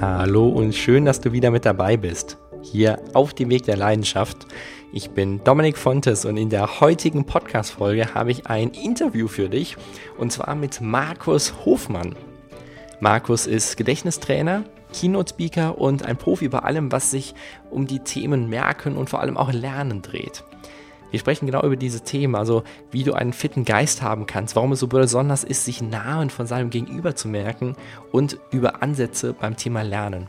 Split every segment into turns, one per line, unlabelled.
Hallo und schön, dass du wieder mit dabei bist. Hier auf dem Weg der Leidenschaft. Ich bin Dominik Fontes und in der heutigen Podcast-Folge habe ich ein Interview für dich und zwar mit Markus Hofmann. Markus ist Gedächtnistrainer, Keynote-Speaker und ein Profi bei allem, was sich um die Themen Merken und vor allem auch Lernen dreht. Wir sprechen genau über diese Themen, also wie du einen fitten Geist haben kannst, warum es so besonders ist, sich Namen von seinem Gegenüber zu merken und über Ansätze beim Thema Lernen.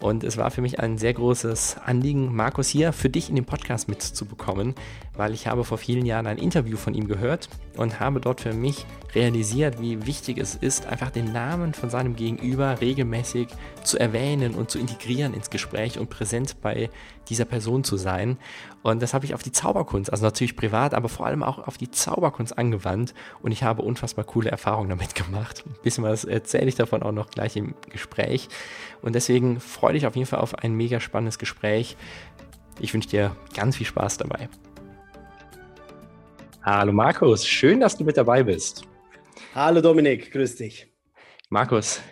Und es war für mich ein sehr großes Anliegen, Markus hier für dich in den Podcast mitzubekommen, weil ich habe vor vielen Jahren ein Interview von ihm gehört und habe dort für mich realisiert, wie wichtig es ist, einfach den Namen von seinem Gegenüber regelmäßig zu erwähnen und zu integrieren ins Gespräch und präsent bei dieser Person zu sein. Und das habe ich auf die Zauberkunst, also natürlich privat, aber vor allem auch auf die Zauberkunst angewandt und ich habe unfassbar coole Erfahrungen damit gemacht. Ein bisschen was erzähle ich davon auch noch gleich im Gespräch. Und deswegen freue dich auf jeden Fall auf ein mega spannendes Gespräch. Ich wünsche dir ganz viel Spaß dabei. Hallo Markus, schön, dass du mit dabei bist.
Hallo Dominik, grüß dich.
Markus,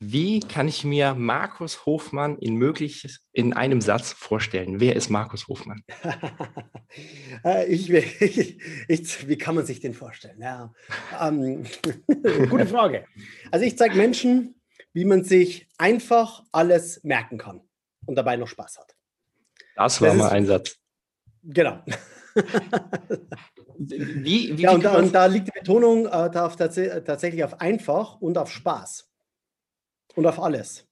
wie kann ich mir Markus Hofmann in möglichst in einem Satz vorstellen? Wer ist Markus Hofmann?
Äh, ich, ich, ich, wie kann man sich den vorstellen? Ja, ähm, gute Frage. Also ich zeige Menschen, wie man sich einfach alles merken kann und dabei noch Spaß hat.
Das war das mal ist, ein Satz.
Genau. wie, wie, ja, und, da, und, da, liegt die Betonung äh, auf, tatsächlich auf einfach und auf Spaß. Und auf alles.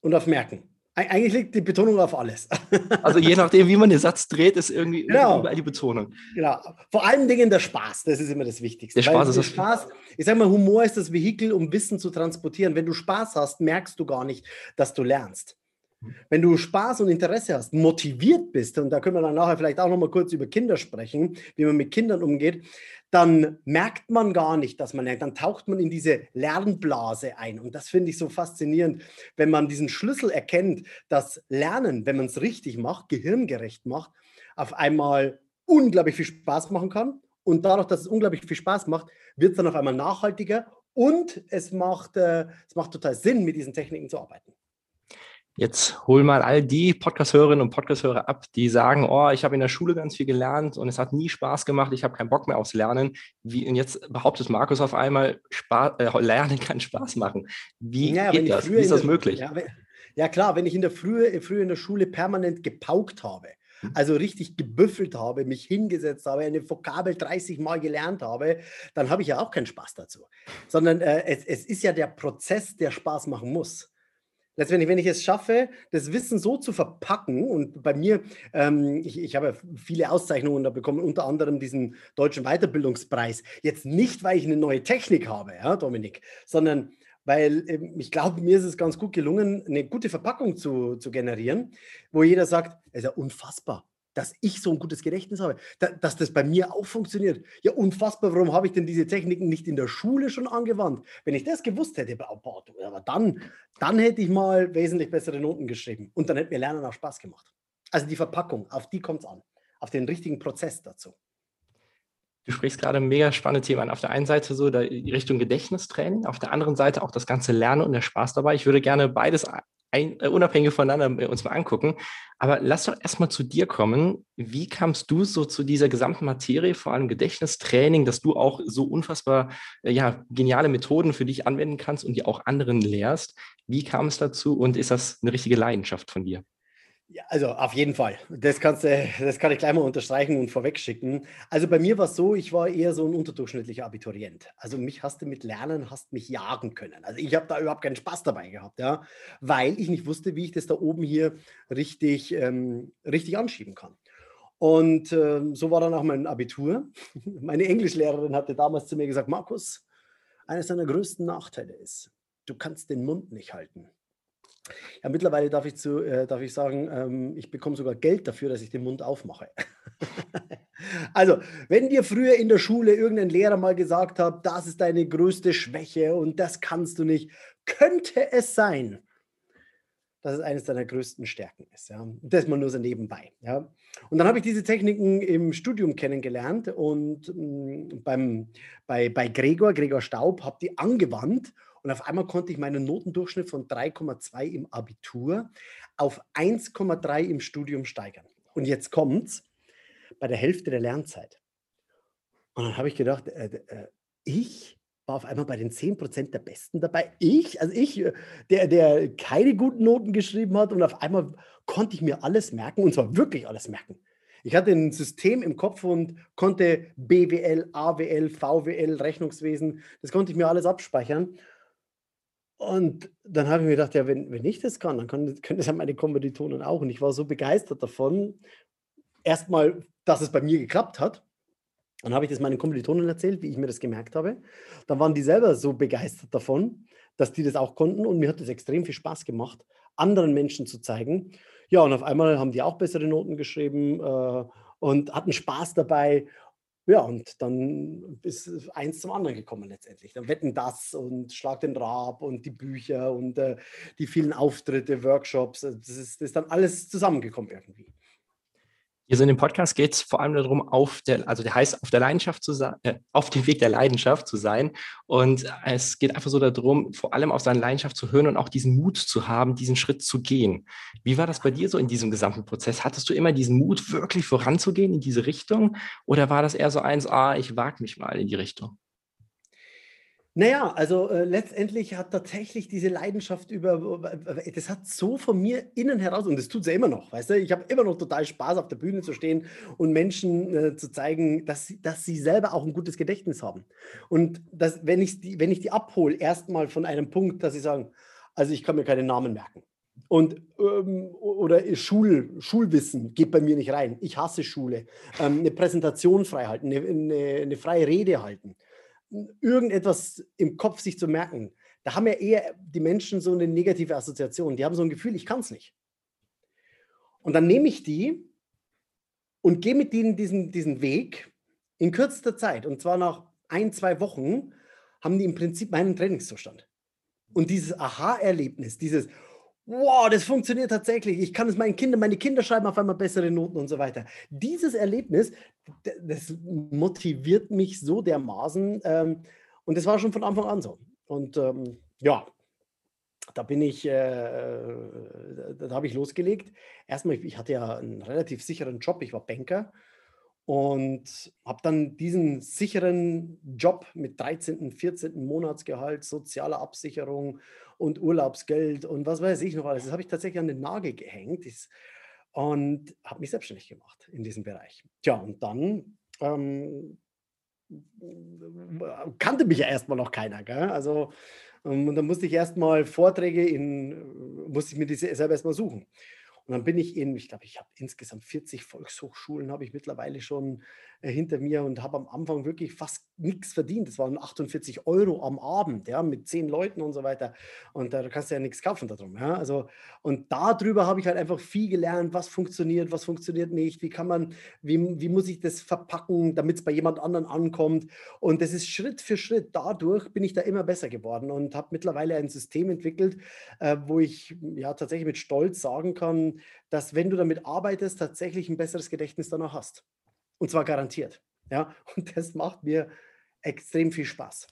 Und auf Merken. Eigentlich liegt die Betonung auf alles.
Also je nachdem, wie man den Satz dreht, ist irgendwie genau. überall die Betonung.
Genau. Vor allen Dingen der Spaß, das ist immer das Wichtigste.
Der Spaß ist das Spaß.
Ich sage mal, Humor ist das Vehikel, um Wissen zu transportieren. Wenn du Spaß hast, merkst du gar nicht, dass du lernst. Wenn du Spaß und Interesse hast, motiviert bist, und da können wir dann nachher vielleicht auch noch mal kurz über Kinder sprechen, wie man mit Kindern umgeht, dann merkt man gar nicht, dass man lernt. Dann taucht man in diese Lernblase ein. Und das finde ich so faszinierend, wenn man diesen Schlüssel erkennt, dass Lernen, wenn man es richtig macht, gehirngerecht macht, auf einmal unglaublich viel Spaß machen kann. Und dadurch, dass es unglaublich viel Spaß macht, wird es dann auf einmal nachhaltiger und es macht, äh, es macht total Sinn, mit diesen Techniken zu arbeiten.
Jetzt hol mal all die Podcast-Hörerinnen und Podcast-Hörer ab, die sagen, oh, ich habe in der Schule ganz viel gelernt und es hat nie Spaß gemacht, ich habe keinen Bock mehr aufs Lernen. Wie, und jetzt behauptet Markus auf einmal, Spaß, äh, Lernen kann Spaß machen. Wie ja, geht das? Wie ist das der, möglich?
Ja, wenn, ja, klar, wenn ich in der Frühe, früher in der Schule permanent gepaukt habe, hm. also richtig gebüffelt habe, mich hingesetzt habe, eine Vokabel 30 Mal gelernt habe, dann habe ich ja auch keinen Spaß dazu. Sondern äh, es, es ist ja der Prozess, der Spaß machen muss letztendlich, wenn ich es schaffe, das Wissen so zu verpacken, und bei mir, ähm, ich, ich habe viele Auszeichnungen da bekommen, unter anderem diesen deutschen Weiterbildungspreis. Jetzt nicht, weil ich eine neue Technik habe, ja, Dominik, sondern weil ähm, ich glaube, mir ist es ganz gut gelungen, eine gute Verpackung zu, zu generieren, wo jeder sagt, es ist ja unfassbar dass ich so ein gutes Gedächtnis habe, da, dass das bei mir auch funktioniert. Ja, unfassbar, warum habe ich denn diese Techniken nicht in der Schule schon angewandt? Wenn ich das gewusst hätte, boah, aber dann, dann hätte ich mal wesentlich bessere Noten geschrieben und dann hätte mir Lernen auch Spaß gemacht. Also die Verpackung, auf die kommt es an, auf den richtigen Prozess dazu.
Du sprichst gerade ein mega spannendes Thema an. Auf der einen Seite so die Richtung Gedächtnistraining, auf der anderen Seite auch das ganze Lernen und der Spaß dabei. Ich würde gerne beides ein, äh, unabhängig voneinander uns mal angucken. Aber lass doch erstmal zu dir kommen. Wie kamst du so zu dieser gesamten Materie, vor allem Gedächtnistraining, dass du auch so unfassbar äh, ja, geniale Methoden für dich anwenden kannst und die auch anderen lehrst? Wie kam es dazu und ist das eine richtige Leidenschaft von dir?
Ja, also auf jeden Fall. Das, kannst, das kann ich gleich mal unterstreichen und vorwegschicken. Also bei mir war es so, ich war eher so ein unterdurchschnittlicher Abiturient. Also mich hast du mit Lernen, hast mich jagen können. Also ich habe da überhaupt keinen Spaß dabei gehabt, ja, weil ich nicht wusste, wie ich das da oben hier richtig, ähm, richtig anschieben kann. Und ähm, so war dann auch mein Abitur. Meine Englischlehrerin hatte damals zu mir gesagt, Markus, eines deiner größten Nachteile ist, du kannst den Mund nicht halten. Ja, mittlerweile darf ich, zu, äh, darf ich sagen, ähm, ich bekomme sogar Geld dafür, dass ich den Mund aufmache. also, wenn dir früher in der Schule irgendein Lehrer mal gesagt hat, das ist deine größte Schwäche und das kannst du nicht, könnte es sein, dass es eines deiner größten Stärken ist. Ja? Das mal nur so nebenbei. Ja? Und dann habe ich diese Techniken im Studium kennengelernt und mh, mm, beim, bei, bei Gregor, Gregor Staub, habe die angewandt Und auf einmal konnte ich meinen Notendurchschnitt von 3,2 im Abitur auf 1,3 im Studium steigern. Und jetzt kommt's bei der Hälfte der Lernzeit. Und dann habe ich gedacht, äh, äh, ich war auf einmal bei den 10% der Besten dabei. Ich, also ich, äh, der, der keine guten Noten geschrieben hat und auf einmal konnte ich mir alles merken und zwar wirklich alles merken. Ich hatte ein System im Kopf und konnte BWL, AWL, VWL, Rechnungswesen, das konnte ich mir alles abspeichern. Und dann habe ich mir gedacht, ja, wenn, wenn ich das kann, dann können, können das ja meine Kommilitonen auch. Und ich war so begeistert davon, erstmal, dass es bei mir geklappt hat. Dann habe ich das meinen Kommilitonen erzählt, wie ich mir das gemerkt habe. Dann waren die selber so begeistert davon, dass die das auch konnten. Und mir hat es extrem viel Spaß gemacht, anderen Menschen zu zeigen. Ja, und auf einmal haben die auch bessere Noten geschrieben äh, und hatten Spaß dabei. Ja, und dann ist eins zum anderen gekommen letztendlich. Dann wetten das und Schlag den Rab und die Bücher und äh, die vielen Auftritte, Workshops. Das ist, das ist dann alles zusammengekommen irgendwie.
Hier so in dem Podcast geht es vor allem darum, auf der, also der heißt auf der Leidenschaft zu sein, äh, auf dem Weg der Leidenschaft zu sein. Und es geht einfach so darum, vor allem auf seine Leidenschaft zu hören und auch diesen Mut zu haben, diesen Schritt zu gehen. Wie war das bei dir so in diesem gesamten Prozess? Hattest du immer diesen Mut, wirklich voranzugehen in diese Richtung? Oder war das eher so eins, ah, ich wage mich mal in die Richtung?
Naja, also äh, letztendlich hat tatsächlich diese Leidenschaft über, das hat so von mir innen heraus, und das tut es ja immer noch, weißt du, ich habe immer noch total Spaß, auf der Bühne zu stehen und Menschen äh, zu zeigen, dass, sie, dass sie selber auch ein gutes Gedächtnis haben. Und dass, wenn, ich die, wenn ich die abhole, erstmal von einem Punkt, dass sie sagen, also ich kann mir keine Namen merken. Und ähm, oder Schul, Schulwissen geht bei mir nicht rein. Ich hasse Schule. Ähm, eine Präsentation frei halten, eine, eine, eine freie Rede halten irgendetwas im Kopf sich zu merken, da haben ja eher die Menschen so eine negative Assoziation. Die haben so ein Gefühl, ich kann es nicht. Und dann nehme ich die und gehe mit ihnen diesen, diesen Weg in kürzester Zeit. Und zwar nach ein, zwei Wochen haben die im Prinzip meinen Trainingszustand. Und dieses Aha-Erlebnis, dieses, wow, das funktioniert tatsächlich. Ich kann es meinen Kindern, meine Kinder schreiben auf einmal bessere Noten und so weiter. Dieses Erlebnis, das motiviert mich so dermaßen. Ähm, und das war schon von Anfang an so. Und ähm, ja, da bin ich, äh, da habe ich losgelegt. Erstmal, ich hatte ja einen relativ sicheren Job. Ich war Banker und habe dann diesen sicheren Job mit 13., 14. Monatsgehalt, sozialer Absicherung und Urlaubsgeld und was weiß ich noch alles. Das habe ich tatsächlich an den Nagel gehängt und habe mich selbstständig gemacht in diesem Bereich. Tja, und dann ähm, kannte mich ja erstmal noch keiner. Gell? Also, ähm, und dann musste ich erstmal Vorträge in, musste ich mir diese selber erstmal suchen. Und dann bin ich in, ich glaube, ich habe insgesamt 40 Volkshochschulen habe ich mittlerweile schon äh, hinter mir und habe am Anfang wirklich fast nichts verdient. Das waren 48 Euro am Abend, ja, mit zehn Leuten und so weiter. Und da kannst du ja nichts kaufen darum. Ja? Also, und darüber habe ich halt einfach viel gelernt, was funktioniert, was funktioniert nicht, wie kann man, wie, wie muss ich das verpacken, damit es bei jemand anderen ankommt. Und das ist Schritt für Schritt. Dadurch bin ich da immer besser geworden und habe mittlerweile ein System entwickelt, äh, wo ich ja tatsächlich mit Stolz sagen kann, dass wenn du damit arbeitest, tatsächlich ein besseres Gedächtnis danach hast. Und zwar garantiert. Ja, und das macht mir extrem viel Spaß.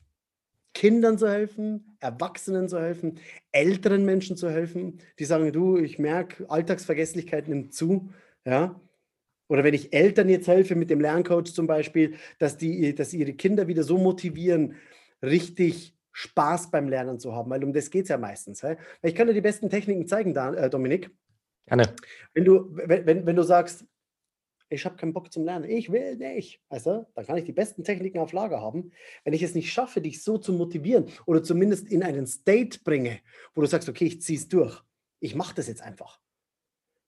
Kindern zu helfen, Erwachsenen zu helfen, älteren Menschen zu helfen, die sagen, du, ich merke, Alltagsvergesslichkeit nimmt zu. Ja, oder wenn ich Eltern jetzt helfe mit dem Lerncoach zum Beispiel, dass die, dass ihre Kinder wieder so motivieren, richtig Spaß beim Lernen zu haben, weil um das geht es ja meistens. Ich kann dir die besten Techniken zeigen, äh, Dominik.
Gerne.
Wenn du, wenn, wenn, wenn du sagst, ich habe keinen Bock zum Lernen, ich will nicht, weißt du, dann kann ich die besten Techniken auf Lager haben. Wenn ich es nicht schaffe, dich so zu motivieren oder zumindest in einen State bringe, wo du sagst, okay, ich ziehe es durch, ich mache das jetzt einfach,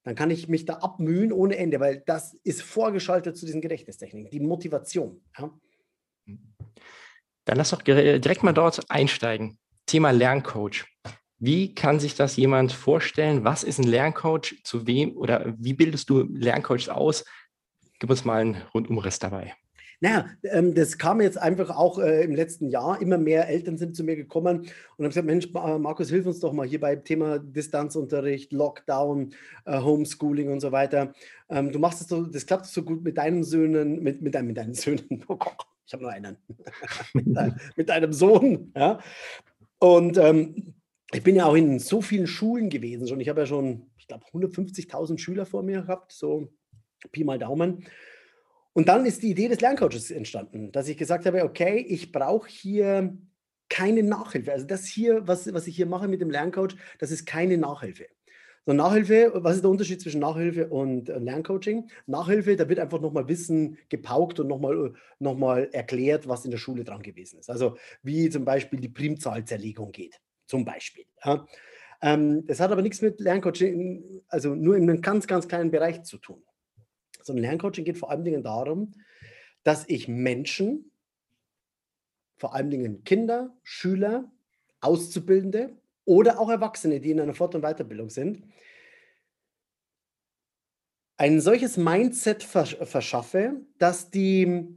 dann kann ich mich da abmühen ohne Ende, weil das ist vorgeschaltet zu diesen Gedächtnistechniken, die Motivation. Ja?
Dann lass doch direkt mal dort einsteigen. Thema Lerncoach. Wie kann sich das jemand vorstellen? Was ist ein Lerncoach? Zu wem oder wie bildest du Lerncoaches aus? Gib uns mal einen Rundumriss dabei.
Naja, ähm, das kam jetzt einfach auch äh, im letzten Jahr. Immer mehr Eltern sind zu mir gekommen und haben gesagt: Mensch, Markus, hilf uns doch mal hier beim Thema Distanzunterricht, Lockdown, äh, Homeschooling und so weiter. Ähm, du machst es so, das klappt so gut mit deinen Söhnen, mit, mit, dein, mit deinen Söhnen. Oh Gott, ich habe nur einen. mit, dein, mit deinem Sohn. Ja? Und ähm, ich bin ja auch in so vielen Schulen gewesen schon. Ich habe ja schon, ich glaube, 150.000 Schüler vor mir gehabt, so Pi mal Daumen. Und dann ist die Idee des Lerncoaches entstanden, dass ich gesagt habe, okay, ich brauche hier keine Nachhilfe. Also das hier, was, was ich hier mache mit dem Lerncoach, das ist keine Nachhilfe. So Nachhilfe, was ist der Unterschied zwischen Nachhilfe und äh, Lerncoaching? Nachhilfe, da wird einfach nochmal Wissen gepaukt und nochmal noch mal erklärt, was in der Schule dran gewesen ist. Also wie zum Beispiel die Primzahlzerlegung geht, zum Beispiel. Ja. Ähm, das hat aber nichts mit Lerncoaching, also nur in einem ganz, ganz kleinen Bereich zu tun. So ein Lerncoaching geht vor allen Dingen darum, dass ich Menschen, vor allen Dingen Kinder, Schüler, Auszubildende oder auch Erwachsene, die in einer Fort- und Weiterbildung sind, ein solches Mindset verschaffe, dass die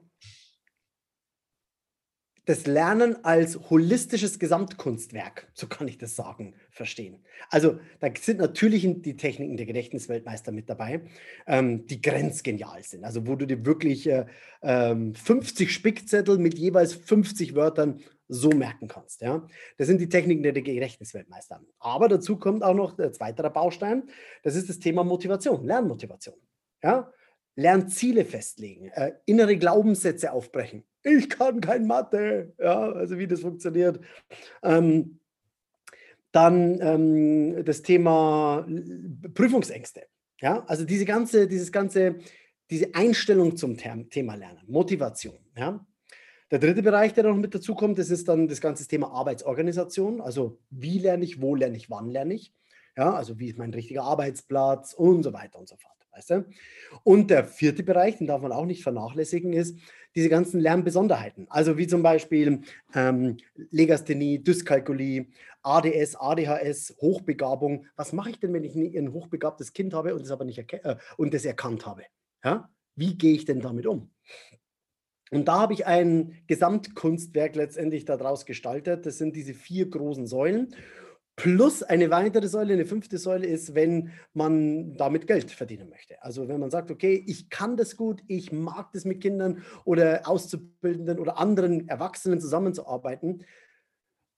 das Lernen als holistisches Gesamtkunstwerk, so kann ich das sagen, verstehen. Also da sind natürlich die Techniken der Gedächtnisweltmeister mit dabei, ähm, die grenzgenial sind. Also wo du dir wirklich äh, äh, 50 Spickzettel mit jeweils 50 Wörtern so merken kannst. Ja? Das sind die Techniken der Gedächtnisweltmeister. Aber dazu kommt auch noch ein zweiter Baustein, das ist das Thema Motivation, Lernmotivation. Ja? Lernziele festlegen, äh, innere Glaubenssätze aufbrechen. Ich kann kein Mathe, ja, also wie das funktioniert. Ähm, dann ähm, das Thema Prüfungsängste. Ja, also diese ganze, dieses ganze, diese Einstellung zum Thema Lernen, Motivation. Ja. Der dritte Bereich, der noch mit dazu kommt, das ist dann das ganze Thema Arbeitsorganisation. Also wie lerne ich, wo lerne ich, wann lerne ich. Ja, also wie ist mein richtiger Arbeitsplatz und so weiter und so fort. Weißt du? Und der vierte Bereich, den darf man auch nicht vernachlässigen, ist diese ganzen Lernbesonderheiten. Also wie zum Beispiel ähm, Legasthenie, Dyskalkulie, ADS, ADHS, Hochbegabung. Was mache ich denn, wenn ich ein hochbegabtes Kind habe und das aber nicht äh, und das erkannt habe? Ja? Wie gehe ich denn damit um? Und da habe ich ein Gesamtkunstwerk letztendlich daraus gestaltet. Das sind diese vier großen Säulen. Plus eine weitere Säule, eine fünfte Säule ist, wenn man damit Geld verdienen möchte. Also wenn man sagt, okay, ich kann das gut, ich mag das mit Kindern oder Auszubildenden oder anderen Erwachsenen zusammenzuarbeiten,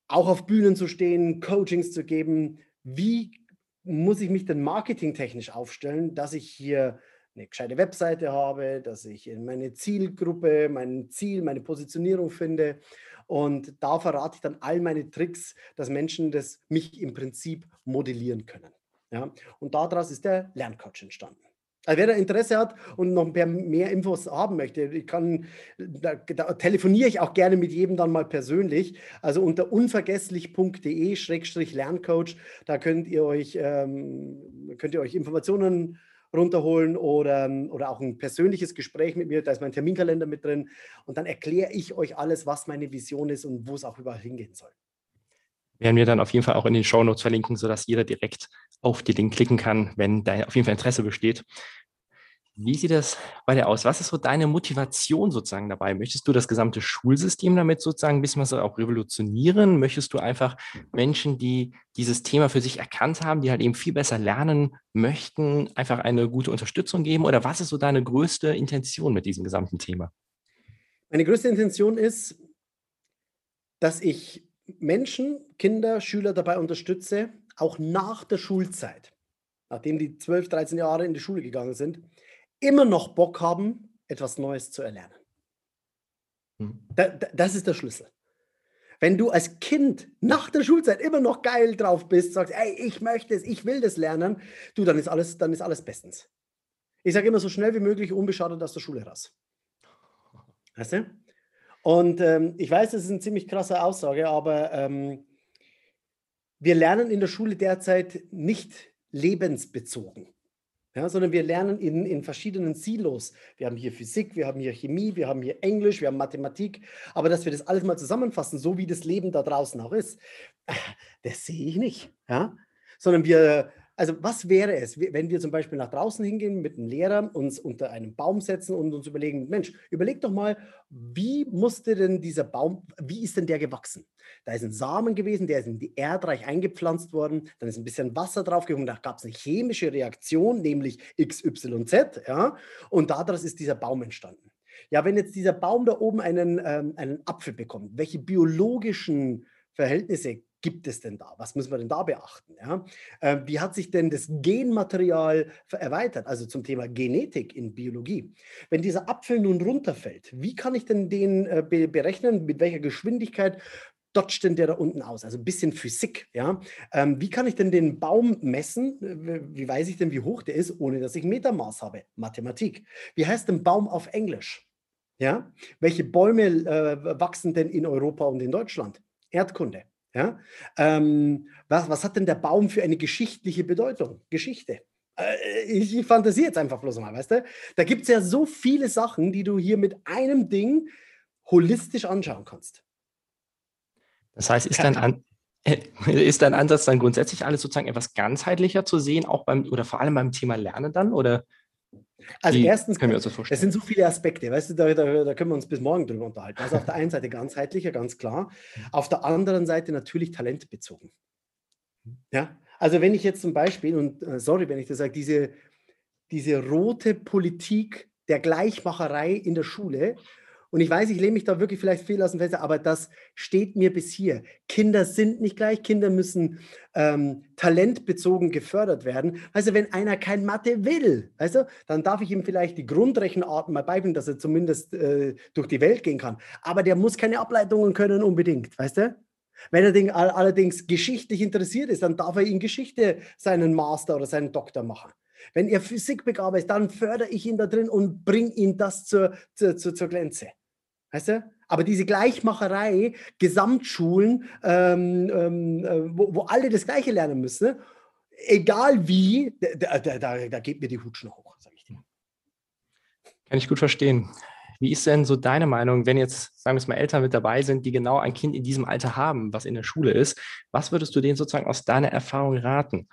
auch auf Bühnen zu stehen, Coachings zu geben. Wie muss ich mich denn marketingtechnisch aufstellen, dass ich hier eine gescheite Webseite habe, dass ich meine Zielgruppe, mein Ziel, meine Positionierung finde und da verrate ich dann all meine Tricks, dass Menschen das mich im Prinzip modellieren können. Ja? Und daraus ist der Lerncoach entstanden. Also wer da Interesse hat und noch mehr, mehr Infos haben möchte, ich kann, da, da, telefoniere ich auch gerne mit jedem dann mal persönlich. Also unter unvergesslich.de-lerncoach, da könnt ihr euch, ähm, könnt ihr euch Informationen runterholen oder, oder auch ein persönliches Gespräch mit mir. Da ist mein Terminkalender mit drin. Und dann erkläre ich euch alles, was meine Vision ist und wo es auch überall hingehen soll.
Werden wir dann auf jeden Fall auch in den Show Notes verlinken, sodass jeder direkt auf die Link klicken kann, wenn da auf jeden Fall Interesse besteht. Wie sieht das bei dir aus? Was ist so deine Motivation sozusagen dabei? Möchtest du das gesamte Schulsystem damit sozusagen ein bisschen was auch revolutionieren? Möchtest du einfach Menschen, die dieses Thema für sich erkannt haben, die halt eben viel besser lernen möchten, einfach eine gute Unterstützung geben? Oder was ist so deine größte Intention mit diesem gesamten Thema?
Meine größte Intention ist, dass ich Menschen, Kinder, Schüler dabei unterstütze, auch nach der Schulzeit, nachdem die 12, 13 Jahre in die Schule gegangen sind, immer noch Bock haben, etwas Neues zu erlernen. Hm. Da, da, das ist der Schlüssel. Wenn du als Kind nach der Schulzeit immer noch geil drauf bist, sagst, ey, ich möchte es, ich will das lernen, du, dann ist alles, dann ist alles bestens. Ich sage immer so schnell wie möglich, unbeschadet aus der Schule raus. Weißt du? Und ähm, ich weiß, das ist eine ziemlich krasse Aussage, aber ähm, wir lernen in der Schule derzeit nicht lebensbezogen ja, sondern wir lernen in, in verschiedenen Silos. Wir haben hier Physik, wir haben hier Chemie, wir haben hier Englisch, wir haben Mathematik, aber dass wir das alles mal zusammenfassen, so wie das Leben da draußen auch ist, das sehe ich nicht. Ja? Sondern wir also was wäre es, wenn wir zum Beispiel nach draußen hingehen mit einem Lehrer, uns unter einem Baum setzen und uns überlegen, Mensch, überleg doch mal, wie musste denn dieser Baum, wie ist denn der gewachsen? Da ist ein Samen gewesen, der ist in die Erdreich eingepflanzt worden, dann ist ein bisschen Wasser draufgekommen, da gab es eine chemische Reaktion, nämlich XYZ, ja, und daraus ist dieser Baum entstanden. Ja, wenn jetzt dieser Baum da oben einen, ähm, einen Apfel bekommt, welche biologischen Verhältnisse gibt es denn da? Was müssen wir denn da beachten? Ja? Äh, wie hat sich denn das Genmaterial erweitert? Also zum Thema Genetik in Biologie. Wenn dieser Apfel nun runterfällt, wie kann ich denn den äh, be berechnen? Mit welcher Geschwindigkeit dodgt denn der da unten aus? Also ein bisschen Physik. Ja? Ähm, wie kann ich denn den Baum messen? Wie weiß ich denn, wie hoch der ist, ohne dass ich Metermaß habe? Mathematik. Wie heißt denn Baum auf Englisch? Ja? Welche Bäume äh, wachsen denn in Europa und in Deutschland? Erdkunde. Ja? Ähm, was, was hat denn der Baum für eine geschichtliche Bedeutung? Geschichte. Äh, ich, ich fantasiere jetzt einfach bloß mal, weißt du? Da gibt es ja so viele Sachen, die du hier mit einem Ding holistisch anschauen kannst.
Das heißt, ist dein, An ist dein Ansatz dann grundsätzlich alles sozusagen etwas ganzheitlicher zu sehen, auch beim oder vor allem beim Thema Lernen dann? Oder
also erstens, uns das vorstellen? Es sind so viele Aspekte, weißt du, da, da, da, können wir uns bis morgen drüber unterhalten. Also auf der einen Seite ganzheitlicher, ganz klar. Auf der anderen Seite natürlich talentbezogen. Ja, also wenn ich jetzt zum Beispiel, und äh, sorry, wenn ich das sage, diese, diese rote Politik der Gleichmacherei in der Schule und ich weiß, ich lehne mich da wirklich vielleicht viel aus dem Fenster, aber das steht mir bis hier. Kinder sind nicht gleich, Kinder müssen ähm, talentbezogen gefördert werden. Also wenn einer kein Mathe will, also, dann darf ich ihm vielleicht die Grundrechenarten mal beibringen, dass er zumindest äh, durch die Welt gehen kann. Aber der muss keine Ableitungen können unbedingt, weißt du? Wenn er allerdings geschichtlich interessiert ist, dann darf er in Geschichte seinen Master oder seinen Doktor machen. Wenn er Physik begabt ist, dann fördere ich ihn da drin und bringe ihn das zur, zur, zur, zur Glänze. Weißt du? Aber diese Gleichmacherei, Gesamtschulen, ähm, ähm, äh, wo, wo, alle das Gleiche lernen müssen, egal wie, da, da, da, da geht mir die Hutschen hoch, sage ich dir.
Kann ich gut verstehen. Wie ist denn so deine Meinung, wenn jetzt, sagen wir es mal, Eltern mit dabei sind, die genau ein Kind in diesem Alter haben, was in der Schule ist? Was würdest du denen sozusagen aus deiner Erfahrung raten?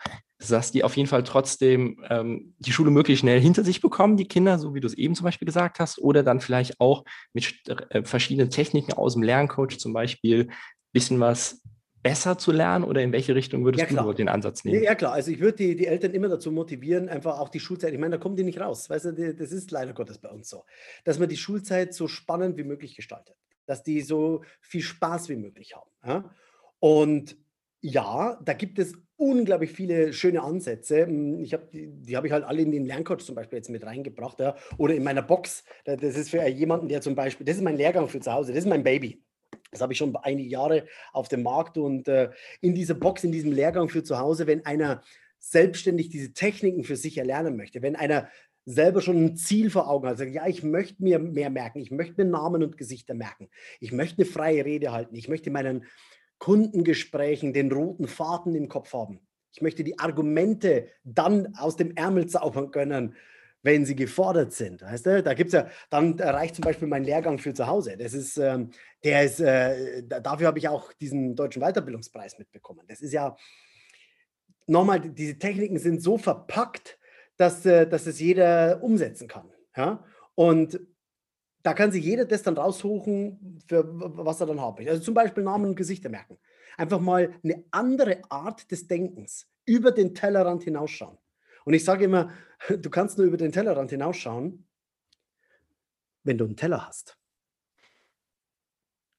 Dass die auf jeden Fall trotzdem ähm, die Schule möglichst schnell hinter sich bekommen, die Kinder, so wie du es eben zum Beispiel gesagt hast, oder dann vielleicht auch mit äh, verschiedenen Techniken aus dem Lerncoach zum Beispiel bisschen was besser zu lernen oder in welche Richtung würdest ja, du den Ansatz nehmen?
Ja, klar. Also ich würde die, die Eltern immer dazu motivieren, einfach auch die Schulzeit, ich meine, da kommen die nicht raus. Weißt du, das ist leider Gottes bei uns so, dass man die Schulzeit so spannend wie möglich gestaltet, dass die so viel Spaß wie möglich haben. Ja? Und ja, da gibt es unglaublich viele schöne Ansätze. Hm, ich habe die, die habe ich halt alle in den Lerncoach zum Beispiel jetzt mit reingebracht, ja? oder in meiner Box. Das ist für jemanden, der zum Beispiel, das ist mein Lehrgang für zu Hause, das ist mein Baby. Das habe ich schon einige Jahre auf dem Markt und äh, in dieser Box, in diesem Lehrgang für zu Hause, wenn einer selbstständig diese Techniken für sich erlernen möchte, wenn einer selber schon ein Ziel vor Augen hat, sagt, ja, ich möchte mir mehr merken, ich möchte mir Namen und Gesichter merken, ich möchte eine freie Rede halten, ich möchte meinen Kundengesprächen den roten Faden im Kopf haben. Ich möchte die Argumente dann aus dem Ärmel zaubern können wenn sie gefordert sind. Weißt du? Da gibt ja, dann reicht zum Beispiel mein Lehrgang für zu Hause. Das ist, ähm, der ist, äh, dafür habe ich auch diesen deutschen Weiterbildungspreis mitbekommen. Das ist ja, nochmal, diese Techniken sind so verpackt, dass, äh, dass es jeder umsetzen kann. Ja? Und da kann sich jeder das dann raussuchen, für was er dann haben möchte. Also zum Beispiel Namen und Gesichter merken. Einfach mal eine andere Art des Denkens, über den Tellerrand hinausschauen. Und ich sage immer, du kannst nur über den Tellerrand hinausschauen, wenn du einen Teller hast.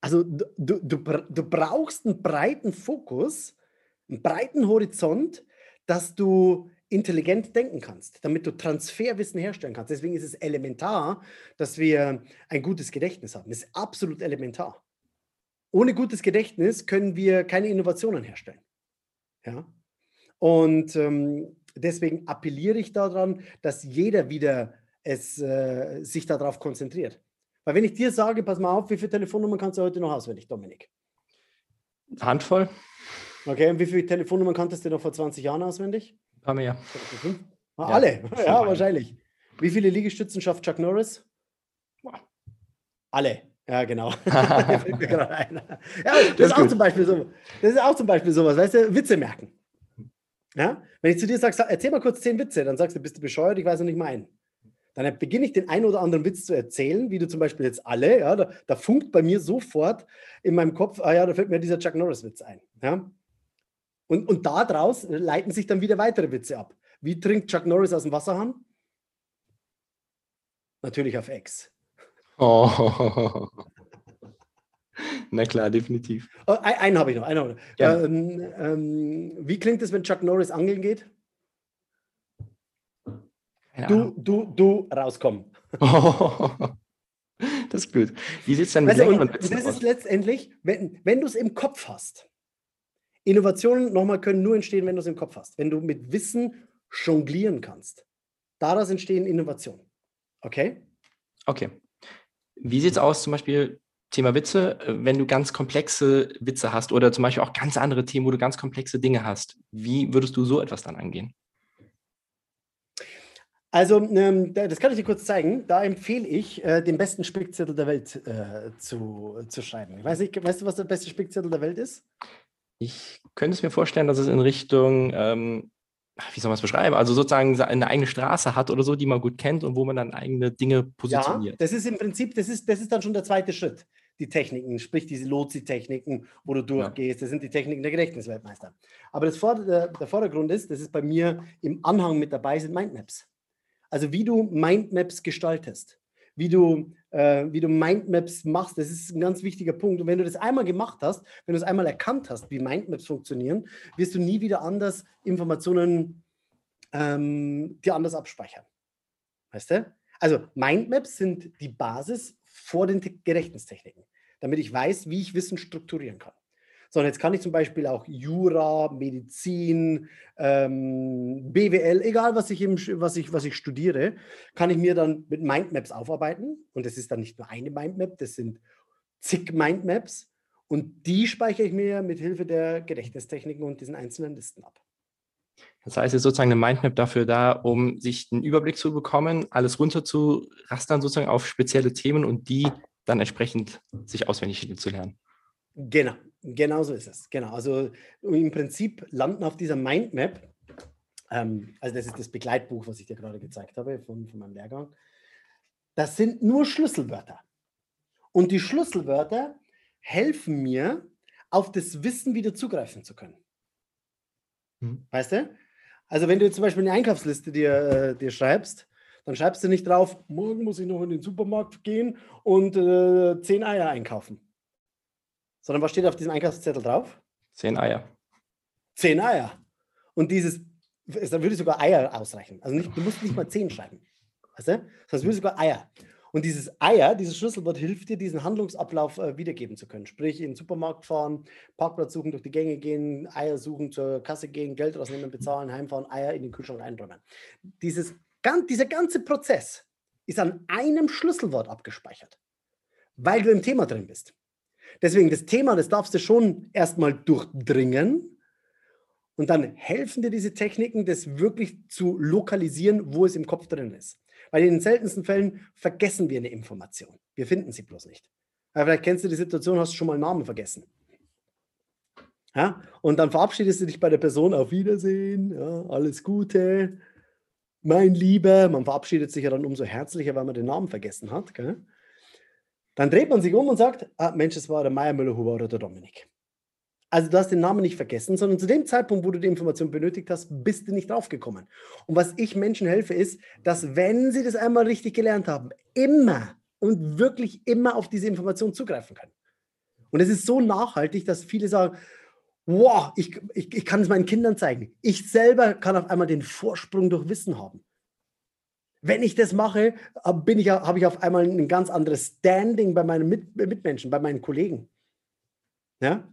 Also du, du, du brauchst einen breiten Fokus, einen breiten Horizont, dass du intelligent denken kannst, damit du Transferwissen herstellen kannst. Deswegen ist es elementar, dass wir ein gutes Gedächtnis haben. Das ist absolut elementar. Ohne gutes Gedächtnis können wir keine Innovationen herstellen. Ja? Und ähm, deswegen appelliere ich daran, dass jeder wieder es, äh, sich darauf konzentriert. Weil wenn ich dir sage, pass mal auf, wie viele Telefonnummern kannst du heute noch auswendig, Dominik?
Handvoll.
Okay, und wie viele Telefonnummern kanntest du noch vor 20 Jahren auswendig?
Ein paar mehr.
Ah, ja, alle, ja, wahrscheinlich. Wie viele Liegestützen schafft Chuck Norris? Alle. Ja, genau. ja, das, das, ist auch zum Beispiel so, das ist auch zum Beispiel sowas, weißt du, Witze merken. Ja? Wenn ich zu dir sage, erzähl mal kurz zehn Witze, dann sagst du, bist du bescheuert, ich weiß noch nicht meinen. Dann beginne ich den einen oder anderen Witz zu erzählen, wie du zum Beispiel jetzt alle, ja, da, da funkt bei mir sofort in meinem Kopf, ah ja, da fällt mir dieser Chuck Norris-Witz ein. Ja? Und, und daraus leiten sich dann wieder weitere Witze ab. Wie trinkt Chuck Norris aus dem Wasserhahn? Natürlich auf Ex. Oh.
Na klar, definitiv.
Oh, einen habe ich noch. Einen habe ich noch. Ja. Ähm, ähm, wie klingt es, wenn Chuck Norris angeln geht? Ja. Du, du, du, rauskommen.
das ist gut. Wie sieht es denn mit
also, und Das ist letztendlich, wenn, wenn du es im Kopf hast. Innovationen nochmal können nur entstehen, wenn du es im Kopf hast. Wenn du mit Wissen jonglieren kannst. Daraus entstehen Innovationen. Okay?
Okay. Wie sieht es aus, zum Beispiel Thema Witze, wenn du ganz komplexe Witze hast oder zum Beispiel auch ganz andere Themen, wo du ganz komplexe Dinge hast? Wie würdest du so etwas dann angehen?
Also, ähm, das kann ich dir kurz zeigen. Da empfehle ich, äh, den besten Spickzettel der Welt äh, zu, zu schreiben. Ich weiß nicht, weißt du, was der beste Spickzettel der Welt ist?
Ich könnte es mir vorstellen, dass es in Richtung, ähm, wie soll man es beschreiben, also sozusagen eine eigene Straße hat oder so, die man gut kennt und wo man dann eigene Dinge positioniert.
Ja, das ist im Prinzip, das ist, das ist dann schon der zweite Schritt. Die Techniken, sprich diese Lotsi-Techniken, wo du durchgehst, das sind die Techniken der Gedächtnisweltmeister. Aber das Vor der, der Vordergrund ist, das ist bei mir im Anhang mit dabei, sind Mindmaps. Also wie du Mindmaps gestaltest, wie du, äh, wie du Mindmaps machst, das ist ein ganz wichtiger Punkt. Und wenn du das einmal gemacht hast, wenn du es einmal erkannt hast, wie Mindmaps funktionieren, wirst du nie wieder anders Informationen ähm, dir anders abspeichern. Weißt du? Also Mindmaps sind die Basis vor den Gedächtnistechniken, damit ich weiß, wie ich Wissen strukturieren kann sondern jetzt kann ich zum Beispiel auch Jura, Medizin, ähm, BWL, egal was ich, im, was, ich, was ich studiere, kann ich mir dann mit Mindmaps aufarbeiten. Und das ist dann nicht nur eine Mindmap, das sind zig Mindmaps. Und die speichere ich mir mit Hilfe der Gedächtnistechniken und diesen einzelnen Listen ab.
Das heißt, es ist sozusagen eine Mindmap dafür da, um sich einen Überblick zu bekommen, alles runter zu rastern sozusagen auf spezielle Themen und die dann entsprechend sich auswendig zu lernen.
Genau, genau so ist es. Genau. Also im Prinzip landen auf dieser Mindmap, ähm, also das ist das Begleitbuch, was ich dir gerade gezeigt habe von, von meinem Lehrgang. Das sind nur Schlüsselwörter. Und die Schlüsselwörter helfen mir, auf das Wissen wieder zugreifen zu können. Hm. Weißt du? Also wenn du zum Beispiel eine Einkaufsliste dir, äh, dir schreibst, dann schreibst du nicht drauf, morgen muss ich noch in den Supermarkt gehen und äh, zehn Eier einkaufen sondern was steht auf diesem Einkaufszettel drauf?
Zehn Eier.
Zehn Eier. Und dieses, da würde sogar Eier ausreichen. Also nicht, du musst nicht mal zehn schreiben. Weißt du? Das würde sogar Eier. Und dieses Eier, dieses Schlüsselwort hilft dir, diesen Handlungsablauf äh, wiedergeben zu können. Sprich, in den Supermarkt fahren, Parkplatz suchen, durch die Gänge gehen, Eier suchen, zur Kasse gehen, Geld rausnehmen, bezahlen, heimfahren, Eier in den Kühlschrank einräumen. Dieses, dieser ganze Prozess ist an einem Schlüsselwort abgespeichert, weil du im Thema drin bist. Deswegen, das Thema, das darfst du schon erstmal durchdringen und dann helfen dir diese Techniken, das wirklich zu lokalisieren, wo es im Kopf drin ist. Weil in den seltensten Fällen vergessen wir eine Information. Wir finden sie bloß nicht. Aber vielleicht kennst du die Situation, hast schon mal einen Namen vergessen. Ja? Und dann verabschiedest du dich bei der Person auf Wiedersehen, ja, alles Gute, mein Lieber. Man verabschiedet sich ja dann umso herzlicher, weil man den Namen vergessen hat. Gell? Dann dreht man sich um und sagt, ah, Mensch, es war der Meier Müller-Huber oder der Dominik. Also du hast den Namen nicht vergessen, sondern zu dem Zeitpunkt, wo du die Information benötigt hast, bist du nicht draufgekommen. Und was ich Menschen helfe, ist, dass wenn sie das einmal richtig gelernt haben, immer und wirklich immer auf diese Information zugreifen können. Und es ist so nachhaltig, dass viele sagen, wow, ich, ich, ich kann es meinen Kindern zeigen. Ich selber kann auf einmal den Vorsprung durch Wissen haben. Wenn ich das mache, bin ich, habe ich auf einmal ein ganz anderes Standing bei meinen Mit Mitmenschen, bei meinen Kollegen. Ja?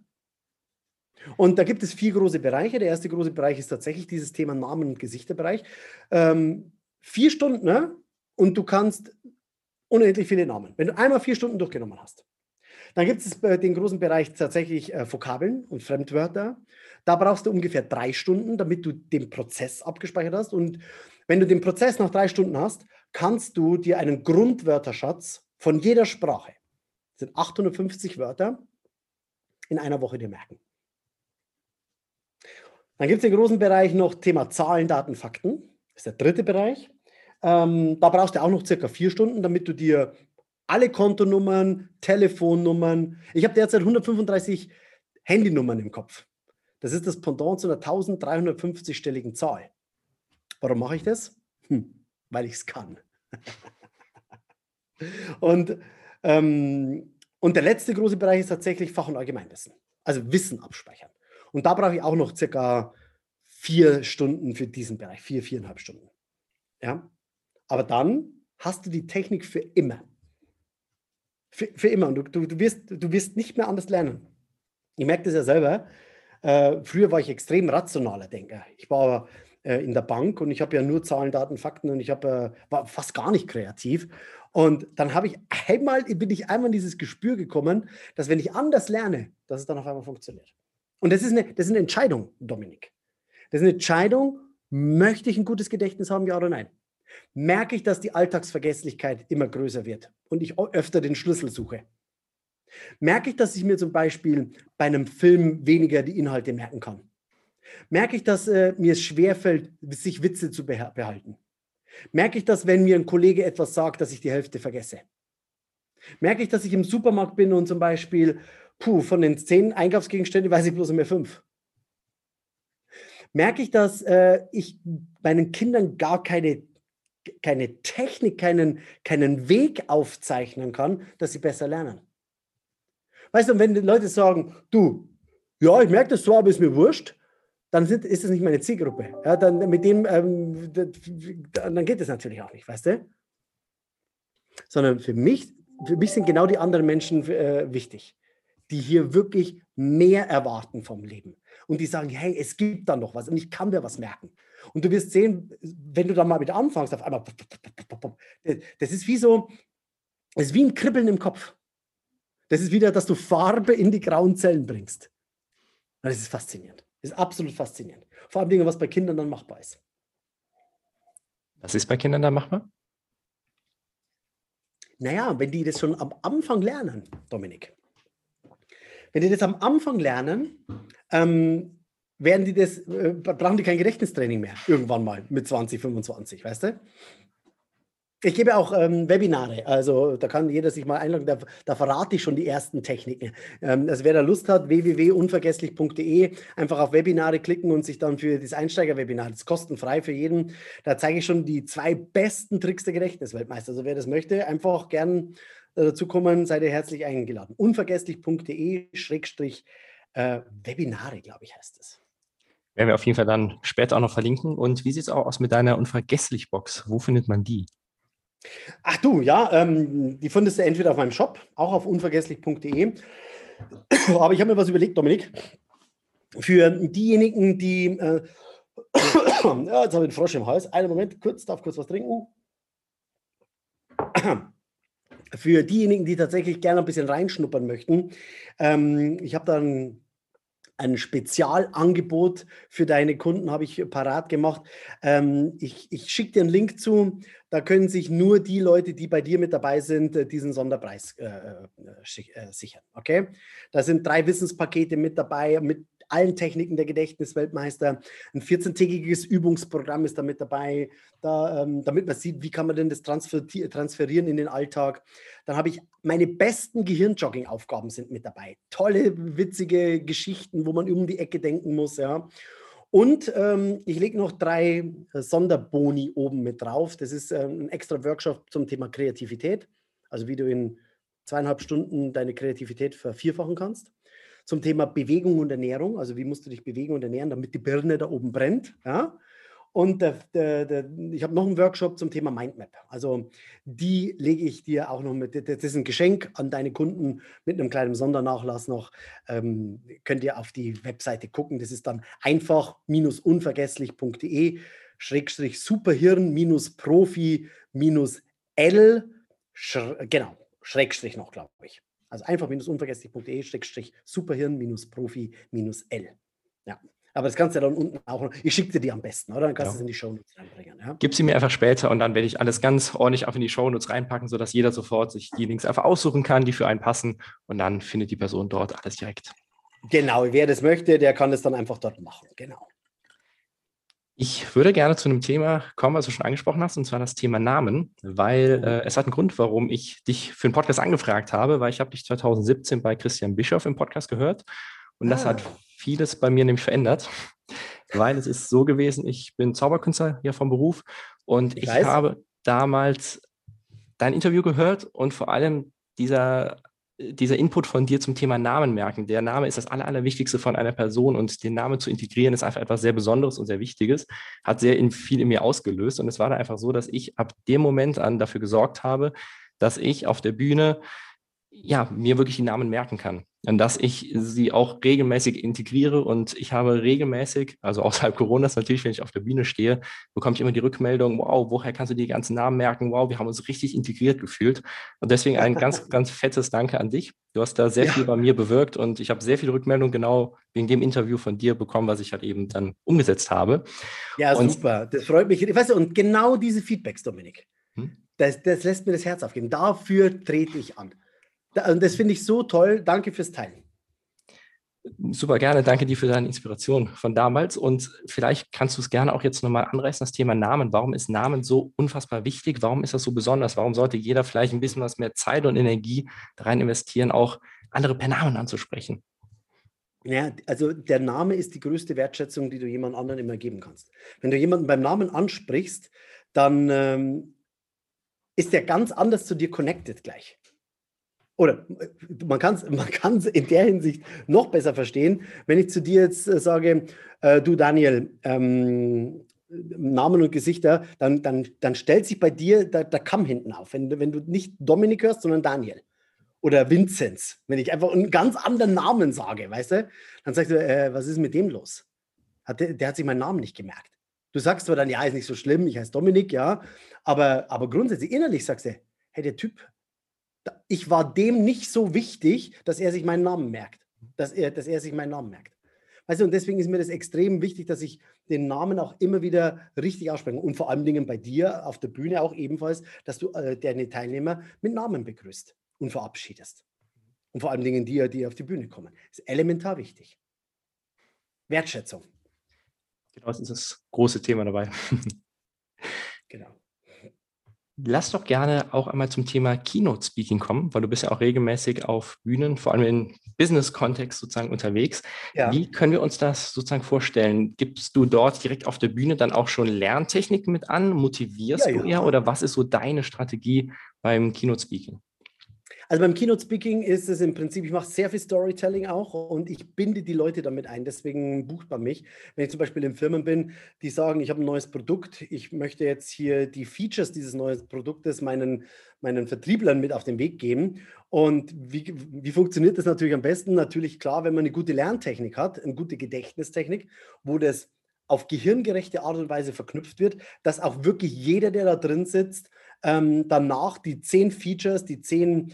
Und da gibt es vier große Bereiche. Der erste große Bereich ist tatsächlich dieses Thema Namen- und Gesichterbereich. Ähm, vier Stunden ne? und du kannst unendlich viele Namen. Wenn du einmal vier Stunden durchgenommen hast. Dann gibt es den großen Bereich tatsächlich äh, Vokabeln und Fremdwörter. Da brauchst du ungefähr drei Stunden, damit du den Prozess abgespeichert hast. Und wenn du den Prozess nach drei Stunden hast, kannst du dir einen Grundwörterschatz von jeder Sprache, das sind 850 Wörter, in einer Woche dir merken. Dann gibt es den großen Bereich noch Thema Zahlen, Daten, Fakten. Das ist der dritte Bereich. Ähm, da brauchst du auch noch circa vier Stunden, damit du dir alle Kontonummern, Telefonnummern, ich habe derzeit 135 Handynummern im Kopf. Das ist das Pendant zu einer 1350-stelligen Zahl. Warum mache ich das? Hm, weil ich es kann. und ähm, Und der letzte große Bereich ist tatsächlich Fach- und Allgemeinwissen. Also Wissen abspeichern. Und da brauche ich auch noch circa vier Stunden für diesen Bereich, vier, viereinhalb Stunden. Ja? Aber dann hast du die Technik für immer. Für, für immer. Und du, du, du, wirst, du wirst nicht mehr anders lernen. Ich merke das ja selber. Äh, früher war ich extrem rationaler Denker. Ich war äh, in der Bank und ich habe ja nur Zahlen, Daten, Fakten und ich hab, äh, war fast gar nicht kreativ. Und dann habe ich einmal, bin ich einmal in dieses Gespür gekommen, dass wenn ich anders lerne, dass es dann auf einmal funktioniert. Und das ist eine, das ist eine Entscheidung, Dominik. Das ist eine Entscheidung, möchte ich ein gutes Gedächtnis haben, ja oder nein? Merke ich, dass die Alltagsvergesslichkeit immer größer wird und ich öfter den Schlüssel suche? Merke ich, dass ich mir zum Beispiel bei einem Film weniger die Inhalte merken kann? Merke ich, dass äh, mir es schwerfällt, sich Witze zu behalten? Merke ich, dass wenn mir ein Kollege etwas sagt, dass ich die Hälfte vergesse? Merke ich, dass ich im Supermarkt bin und zum Beispiel, puh, von den zehn Einkaufsgegenständen weiß ich bloß mehr fünf? Merke ich, dass äh, ich meinen Kindern gar keine, keine Technik, keinen, keinen Weg aufzeichnen kann, dass sie besser lernen? Weißt du, wenn die Leute sagen, du, ja, ich merke das zwar, aber ist mir wurscht, dann sind, ist das nicht meine Zielgruppe. Ja, dann mit dem, ähm, dann geht das natürlich auch nicht, weißt du? Sondern für mich, für mich sind genau die anderen Menschen äh, wichtig, die hier wirklich mehr erwarten vom Leben. Und die sagen, hey, es gibt da noch was und ich kann mir was merken. Und du wirst sehen, wenn du dann mal wieder anfängst, auf einmal, das ist wie so, das ist wie ein Kribbeln im Kopf. Das ist wieder, dass du Farbe in die grauen Zellen bringst. Das ist faszinierend. Das ist absolut faszinierend. Vor allem Dinge, was bei Kindern dann machbar ist.
Was ist bei Kindern dann machbar?
Naja, wenn die das schon am Anfang lernen, Dominik. Wenn die das am Anfang lernen, ähm, werden die das, äh, brauchen die kein Gedächtnistraining mehr, irgendwann mal mit 20, 25, weißt du? Ich gebe auch ähm, Webinare, also da kann jeder sich mal einloggen, da, da verrate ich schon die ersten Techniken. Ähm, also wer da Lust hat, www.unvergesslich.de, einfach auf Webinare klicken und sich dann für das Einsteiger-Webinar, das ist kostenfrei für jeden, da zeige ich schon die zwei besten Tricks der Gedächtnisweltmeister. Also wer das möchte, einfach gern äh, dazu kommen, seid ihr herzlich eingeladen. Unvergesslich.de Schrägstrich äh, Webinare, glaube ich, heißt es.
Werden wir auf jeden Fall dann später auch noch verlinken. Und wie sieht es auch aus mit deiner Unvergesslich-Box? Wo findet man die?
Ach du, ja, ähm, die findest du entweder auf meinem Shop, auch auf unvergesslich.de. Aber ich habe mir was überlegt, Dominik. Für diejenigen, die. Äh, ja, jetzt habe ich einen Frosch im Hals. Einen Moment, kurz, darf kurz was trinken. Für diejenigen, die tatsächlich gerne ein bisschen reinschnuppern möchten, ähm, ich habe dann ein Spezialangebot für deine Kunden habe ich parat gemacht. Ähm, ich ich schicke dir einen Link zu. Da können sich nur die Leute, die bei dir mit dabei sind, äh, diesen Sonderpreis äh, äh, äh, sichern. Okay? Da sind dreiWissenspakete mit dabei, mit allen Techniken der Gedächtnisweltmeister. Ein 14-tägiges Übungsprogramm ist da mit dabei, da, ähm, damit man sieht, wie kann man denn das transfer transferieren in den Alltag. Dann habe ich meine besten Gehirnjogging-Aufgaben sind mit dabei. Tolle, witzige Geschichten, wo man um die Ecke denken muss. Ja. Und ähm, ich lege noch drei Sonderboni oben mit drauf. Das ist ähm, ein extra Workshop zum Thema Kreativität, also wie du in zweieinhalb Stunden deine Kreativität vervierfachen kannst zum Thema Bewegung und Ernährung. Also wie musst du dich bewegen und ernähren, damit die Birne da oben brennt. Ja? Und der, der, der, ich habe noch einen Workshop zum Thema Mindmap. Also die lege ich dir auch noch mit. Das ist ein Geschenk an deine Kunden mit einem kleinen Sondernachlass noch. Ähm, könnt ihr auf die Webseite gucken. Das ist dann einfach-unvergesslich.de Schrägstrich Superhirn-Profi-L genau, Schrägstrich noch, glaube ich. Also einfach-unvergesslich.de-superhirn-profi-l. Ja. Aber das kannst du ja dann unten auch noch. Ich schicke dir die am besten, oder? Dann kannst ja. du es in die Shownotes reinbringen.
Ja? Gib sie mir einfach später und dann werde ich alles ganz ordentlich auf in die Shownotes reinpacken, sodass jeder sofort sich die Links einfach aussuchen kann, die für einen passen. Und dann findet die Person dort alles direkt.
Genau, wer das möchte, der kann das dann einfach dort machen. Genau.
Ich würde gerne zu einem Thema kommen, was du schon angesprochen hast, und zwar das Thema Namen, weil mhm. äh, es hat einen Grund, warum ich dich für einen Podcast angefragt habe, weil ich habe dich 2017 bei Christian Bischoff im Podcast gehört und ah. das hat ah. vieles bei mir nämlich verändert, weil es ist so gewesen, ich bin Zauberkünstler hier vom Beruf und ich, ich habe damals dein Interview gehört und vor allem dieser dieser Input von dir zum Thema Namen merken. Der Name ist das Aller, Allerwichtigste von einer Person und den Namen zu integrieren ist einfach etwas sehr Besonderes und sehr Wichtiges. Hat sehr in, viel in mir ausgelöst und es war dann einfach so, dass ich ab dem Moment an dafür gesorgt habe, dass ich auf der Bühne ja, mir wirklich die Namen merken kann. Und dass ich sie auch regelmäßig integriere und ich habe regelmäßig, also außerhalb Coronas natürlich, wenn ich auf der Bühne stehe, bekomme ich immer die Rückmeldung, wow, woher kannst du die ganzen Namen merken? Wow, wir haben uns richtig integriert gefühlt. Und deswegen ein ganz, ganz fettes Danke an dich. Du hast da sehr ja. viel bei mir bewirkt und ich habe sehr viele Rückmeldungen genau wegen dem Interview von dir bekommen, was ich halt eben dann umgesetzt habe.
Ja, und super. Das freut mich. Weißt du, und genau diese Feedbacks, Dominik, hm? das, das lässt mir das Herz aufgehen. Dafür trete ich an. Das finde ich so toll. Danke fürs Teilen.
Super gerne. Danke dir für deine Inspiration von damals. Und vielleicht kannst du es gerne auch jetzt nochmal anreißen, das Thema Namen. Warum ist Namen so unfassbar wichtig? Warum ist das so besonders? Warum sollte jeder vielleicht ein bisschen was mehr Zeit und Energie rein investieren, auch andere per Namen anzusprechen?
Ja, also der Name ist die größte Wertschätzung, die du jemand anderen immer geben kannst. Wenn du jemanden beim Namen ansprichst, dann ähm, ist der ganz anders zu dir connected gleich oder äh, man kann es man kann's in der Hinsicht noch besser verstehen, wenn ich zu dir jetzt äh, sage, äh, du Daniel, ähm, Namen und Gesichter, dann, dann, dann stellt sich bei dir der, der Kamm hinten auf. Wenn, wenn du nicht Dominik hörst, sondern Daniel. Oder Vinzenz. Wenn ich einfach einen ganz anderen Namen sage, weißt du, dann sagst du, äh, was ist mit dem los? Hat der, der hat sich meinen Namen nicht gemerkt. Du sagst zwar dann, ja, ist nicht so schlimm, ich heiße Dominik, ja, aber, aber grundsätzlich innerlich sagst du, hey, der Typ ich war dem nicht so wichtig, dass er sich meinen Namen merkt. Dass er, dass er sich meinen Namen merkt. Weißt du, und deswegen ist mir das extrem wichtig, dass ich den Namen auch immer wieder richtig ausspreche. Und vor allem Dingen bei dir auf der Bühne auch ebenfalls, dass du äh, deine Teilnehmer mit Namen begrüßt und verabschiedest. Und vor allem Dingen die, die auf die Bühne kommen. Das ist elementar wichtig. Wertschätzung.
Genau, das ist das große Thema dabei. genau. Lass doch gerne auch einmal zum Thema Keynote Speaking kommen, weil du bist ja auch regelmäßig auf Bühnen, vor allem im Business-Kontext sozusagen unterwegs. Ja. Wie können wir uns das sozusagen vorstellen? Gibst du dort direkt auf der Bühne dann auch schon Lerntechniken mit an? Motivierst ja, du eher oder was ist so deine Strategie beim Keynote Speaking?
Also beim Keynote Speaking ist es im Prinzip, ich mache sehr viel Storytelling auch und ich binde die Leute damit ein. Deswegen bucht man mich. Wenn ich zum Beispiel in Firmen bin, die sagen, ich habe ein neues Produkt, ich möchte jetzt hier die Features dieses neuen Produktes meinen, meinen Vertrieblern mit auf den Weg geben. Und wie, wie funktioniert das natürlich am besten? Natürlich klar, wenn man eine gute Lerntechnik hat, eine gute Gedächtnistechnik, wo das auf gehirngerechte Art und Weise verknüpft wird, dass auch wirklich jeder, der da drin sitzt, ähm, danach die zehn Features, die zehn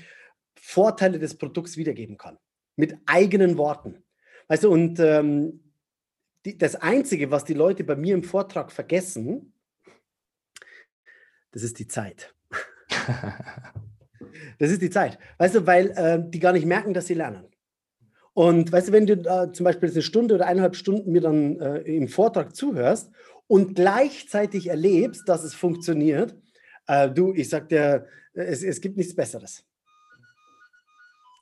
Vorteile des Produkts wiedergeben kann. Mit eigenen Worten. Weißt du, und ähm, die, das Einzige, was die Leute bei mir im Vortrag vergessen, das ist die Zeit. das ist die Zeit. Weißt du, weil äh, die gar nicht merken, dass sie lernen. Und weißt du, wenn du äh, zum Beispiel eine Stunde oder eineinhalb Stunden mir dann äh, im Vortrag zuhörst und gleichzeitig erlebst, dass es funktioniert, äh, du, ich sag dir, es, es gibt nichts Besseres.